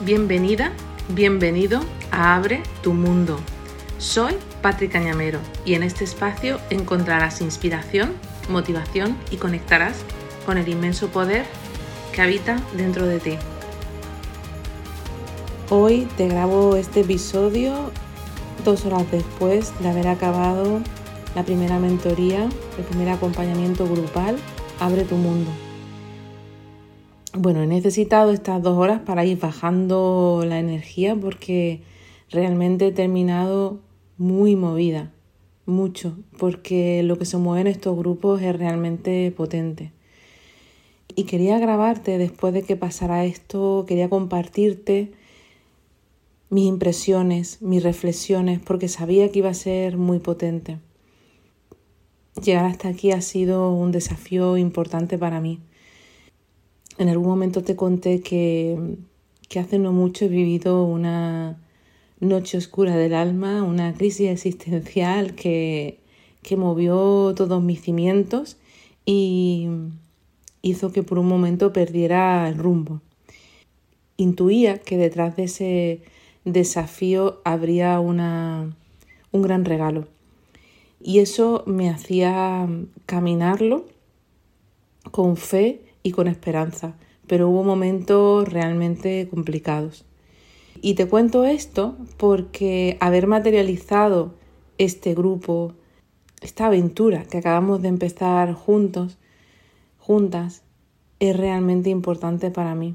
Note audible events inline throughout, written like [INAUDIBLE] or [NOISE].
Bienvenida, bienvenido a Abre tu Mundo. Soy Patrick Cañamero y en este espacio encontrarás inspiración, motivación y conectarás con el inmenso poder que habita dentro de ti. Hoy te grabo este episodio dos horas después de haber acabado la primera mentoría, el primer acompañamiento grupal, Abre tu Mundo. Bueno, he necesitado estas dos horas para ir bajando la energía porque realmente he terminado muy movida, mucho, porque lo que se mueve en estos grupos es realmente potente. Y quería grabarte después de que pasara esto, quería compartirte mis impresiones, mis reflexiones, porque sabía que iba a ser muy potente. Llegar hasta aquí ha sido un desafío importante para mí en algún momento te conté que, hace no mucho he vivido una noche oscura del alma, una crisis existencial que, que movió todos mis cimientos y hizo que por un momento perdiera el rumbo. Intuía que detrás de ese desafío habría una, un gran regalo y eso me hacía caminarlo con fe y con esperanza, pero hubo momentos realmente complicados. Y te cuento esto porque haber materializado este grupo, esta aventura que acabamos de empezar juntos, juntas, es realmente importante para mí.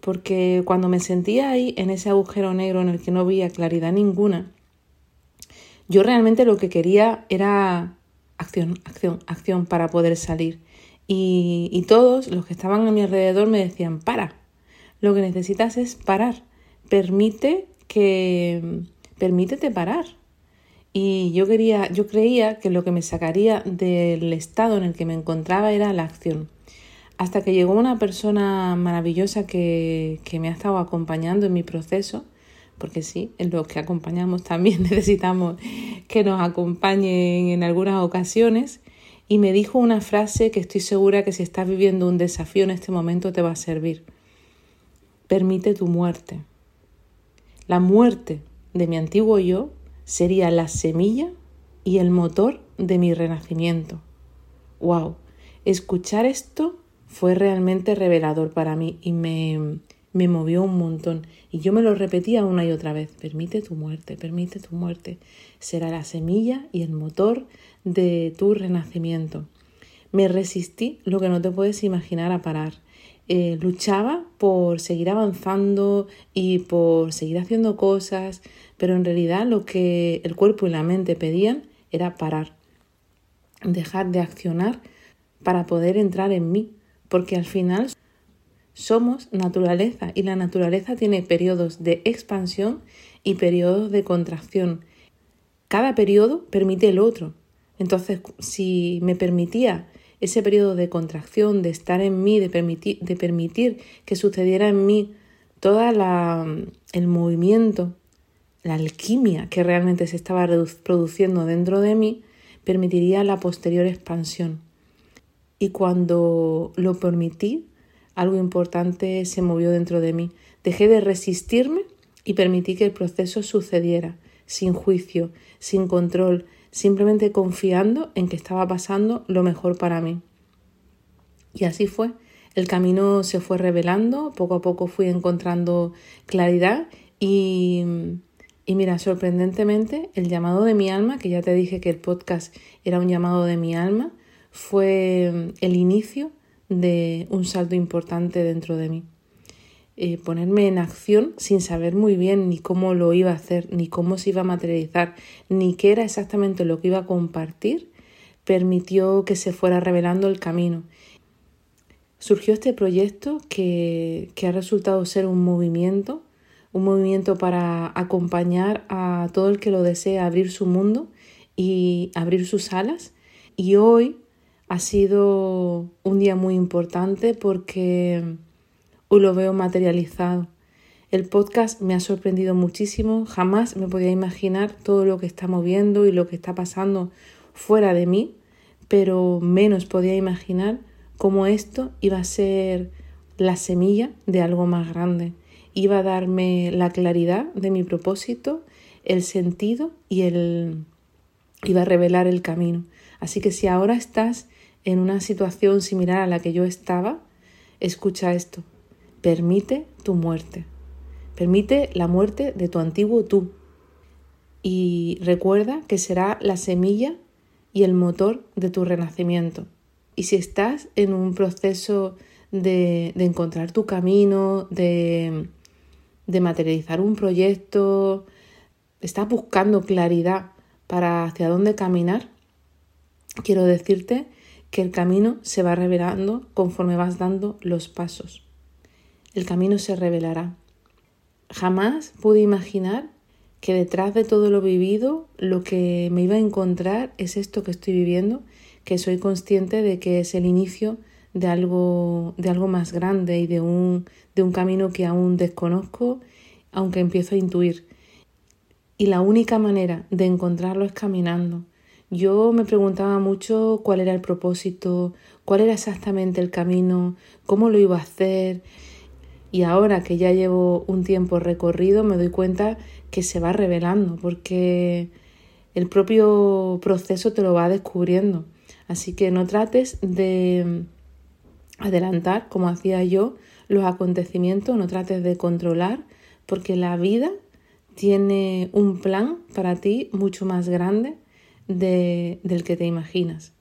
Porque cuando me sentía ahí en ese agujero negro en el que no veía claridad ninguna, yo realmente lo que quería era acción, acción, acción para poder salir. Y, todos los que estaban a mi alrededor me decían, para, lo que necesitas es parar, permite que, permítete parar. Y yo quería, yo creía que lo que me sacaría del estado en el que me encontraba era la acción. Hasta que llegó una persona maravillosa que, que me ha estado acompañando en mi proceso, porque sí, en los que acompañamos también [LAUGHS] necesitamos que nos acompañen en algunas ocasiones, y me dijo una frase que estoy segura que si estás viviendo un desafío en este momento te va a servir. Permite tu muerte. La muerte de mi antiguo yo sería la semilla y el motor de mi renacimiento. ¡Wow! Escuchar esto fue realmente revelador para mí y me, me movió un montón. Y yo me lo repetía una y otra vez. Permite tu muerte, permite tu muerte. Será la semilla y el motor de tu renacimiento. Me resistí lo que no te puedes imaginar a parar. Eh, luchaba por seguir avanzando y por seguir haciendo cosas, pero en realidad lo que el cuerpo y la mente pedían era parar, dejar de accionar para poder entrar en mí, porque al final somos naturaleza y la naturaleza tiene periodos de expansión y periodos de contracción. Cada periodo permite el otro. Entonces, si me permitía ese periodo de contracción, de estar en mí, de permitir, de permitir que sucediera en mí todo el movimiento, la alquimia que realmente se estaba produciendo dentro de mí, permitiría la posterior expansión. Y cuando lo permití, algo importante se movió dentro de mí. Dejé de resistirme y permití que el proceso sucediera, sin juicio, sin control, simplemente confiando en que estaba pasando lo mejor para mí. Y así fue. El camino se fue revelando, poco a poco fui encontrando claridad y, y mira, sorprendentemente, el llamado de mi alma, que ya te dije que el podcast era un llamado de mi alma, fue el inicio de un salto importante dentro de mí. Eh, ponerme en acción sin saber muy bien ni cómo lo iba a hacer, ni cómo se iba a materializar, ni qué era exactamente lo que iba a compartir, permitió que se fuera revelando el camino. Surgió este proyecto que, que ha resultado ser un movimiento, un movimiento para acompañar a todo el que lo desea abrir su mundo y abrir sus alas. Y hoy ha sido un día muy importante porque Lo veo materializado. El podcast me ha sorprendido muchísimo, jamás me podía imaginar todo lo que está moviendo y lo que está pasando fuera de mí, pero menos podía imaginar cómo esto iba a ser la semilla de algo más grande. iba a darme la claridad de mi propósito, el sentido y el iba a revelar el camino. Así que si ahora estás en una situación similar a la que yo estaba, escucha esto. Permite tu muerte. Permite la muerte de tu antiguo tú. Y recuerda que será la semilla y el motor de tu renacimiento. Y si estás en un proceso de, encontrar tu camino, de, de materializar un proyecto, estás buscando claridad para hacia dónde caminar, quiero decirte que el camino se va revelando conforme vas dando los pasos. El camino se revelará. Jamás pude imaginar que detrás de todo lo vivido lo que me iba a encontrar es esto que estoy viviendo, que soy consciente de que es el inicio de algo, de algo más grande y de un, de un camino que aún desconozco, aunque empiezo a intuir. Y la única manera de encontrarlo es caminando. Yo me preguntaba mucho cuál era el propósito, cuál era exactamente el camino, cómo lo iba a hacer. Y ahora que ya llevo un tiempo recorrido me doy cuenta que se va revelando porque el propio proceso te lo va descubriendo. Así que no trates de adelantar, como hacía yo, los acontecimientos, no trates de controlar, porque la vida tiene un plan para ti mucho más grande del que te imaginas.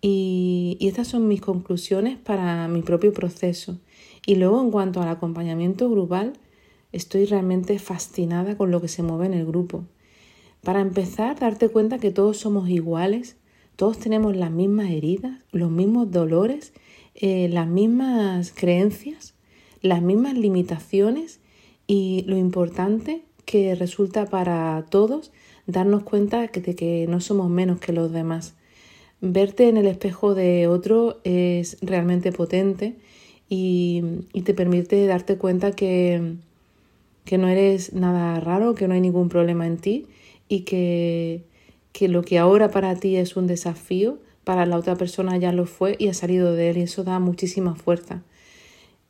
Y, y, estas son mis conclusiones para mi propio proceso. Y luego en cuanto al acompañamiento grupal, estoy realmente fascinada con lo que se mueve en el grupo. Para empezar, darte cuenta que todos somos iguales, todos tenemos las mismas heridas, los mismos dolores, eh, las mismas creencias, las mismas limitaciones y lo importante que resulta para todos darnos cuenta de que no somos menos que los demás. Verte en el espejo de otro es realmente potente y, te permite darte cuenta que, que, no eres nada raro, que no hay ningún problema en ti y que, que lo que ahora para ti es un desafío, para la otra persona ya lo fue y ha salido de él y eso da muchísima fuerza.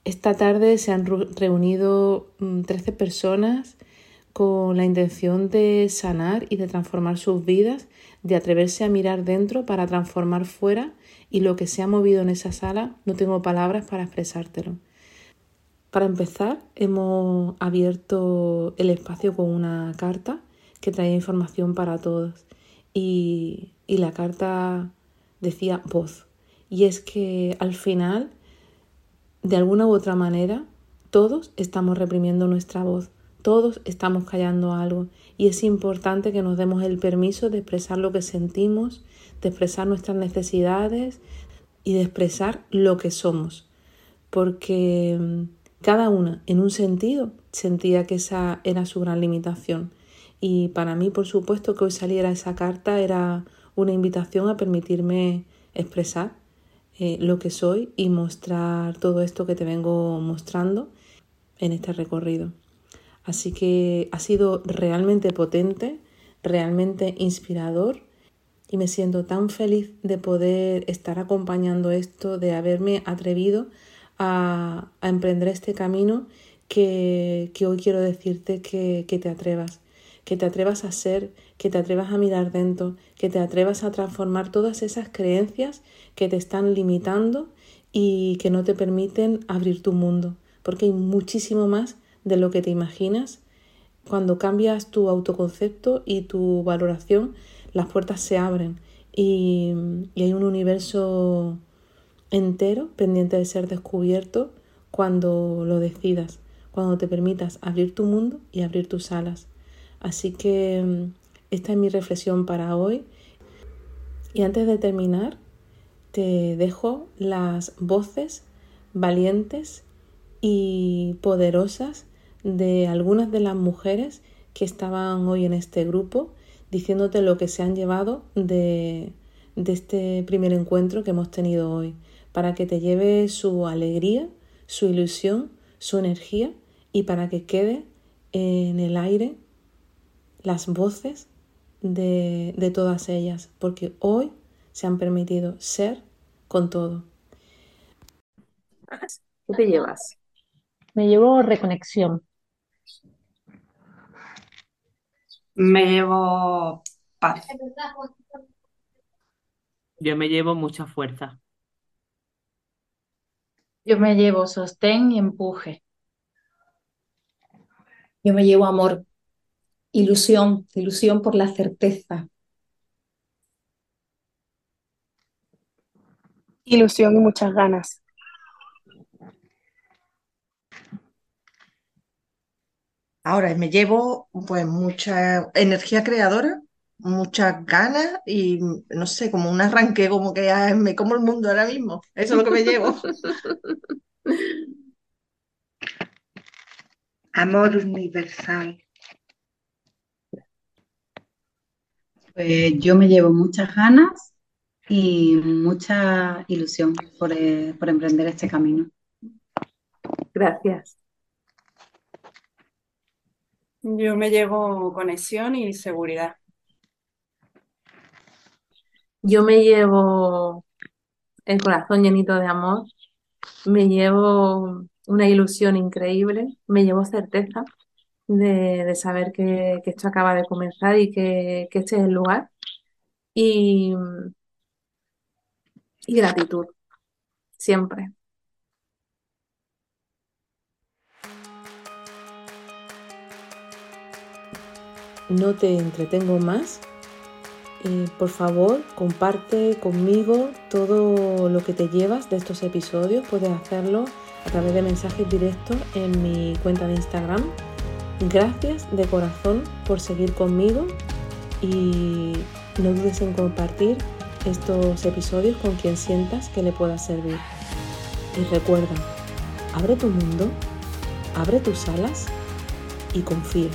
Esta tarde se han reunido 13 mm, personas con la intención de sanar y de transformar sus vidas, de atreverse a mirar dentro para transformar fuera y lo que se ha movido en esa sala no tengo palabras para expresártelo. Para empezar, hemos abierto el espacio con una carta que traía información para todos y, y la carta decía voz. Y es que al final, de alguna u otra manera, todos estamos reprimiendo nuestra voz todos estamos callando algo y es importante que nos demos el permiso de expresar lo que sentimos, de expresar nuestras necesidades y de expresar lo que somos. Porque mm, cada una, en un sentido, sentía que esa era su gran limitación. Y para mí, por supuesto, que hoy saliera esa carta era una invitación a permitirme expresar eh, lo que soy y mostrar todo esto que te vengo mostrando en este recorrido. Así que ha sido realmente potente, realmente inspirador y me siento tan feliz de poder estar acompañando esto, de haberme atrevido a, emprender este camino que, hoy quiero decirte que, te atrevas, que te atrevas a ser, que te atrevas a mirar dentro, que te atrevas a transformar todas esas creencias que te están limitando y que no te permiten abrir tu mundo, porque hay muchísimo más de lo que te imaginas. Cuando cambias tu autoconcepto y tu valoración, las puertas se abren y, hay un universo entero pendiente de ser descubierto cuando lo decidas, cuando te permitas abrir tu mundo y abrir tus alas. Así que mm, esta es mi reflexión para hoy. Y antes de terminar, te dejo las voces valientes y poderosas de algunas de las mujeres que estaban hoy en este grupo diciéndote lo que se han llevado de, de este primer encuentro que hemos tenido hoy, para que te lleve su alegría, su ilusión, su energía y para que quede en el aire las voces de, de todas ellas, porque hoy se han permitido ser con todo. ¿Qué te llevas? Me llevo reconexión. Me llevo paz. Yo me llevo mucha fuerza. Yo me llevo sostén y empuje. Yo me llevo amor, ilusión, ilusión por la certeza. Ilusión y muchas ganas. Ahora me llevo pues mucha energía creadora, muchas ganas y no sé, como un arranque, como que me como el mundo ahora mismo. Eso es lo que me llevo. [LAUGHS] Amor universal. Pues yo me llevo muchas ganas y mucha ilusión por, eh, por emprender este camino. Gracias. Yo me llevo conexión y seguridad. Yo me llevo el corazón llenito de amor, me llevo una ilusión increíble, me llevo certeza de, de saber que, que esto acaba de comenzar y que, que este es el lugar. Y, y gratitud, siempre. No te entretengo más. Eh, por favor, comparte conmigo todo lo que te llevas de estos episodios. Puedes hacerlo a través de mensajes directos en mi cuenta de Instagram. Gracias de corazón por seguir conmigo y no dudes en compartir estos episodios con quien sientas que le pueda servir. Y recuerda, abre tu mundo, abre tus alas y confía.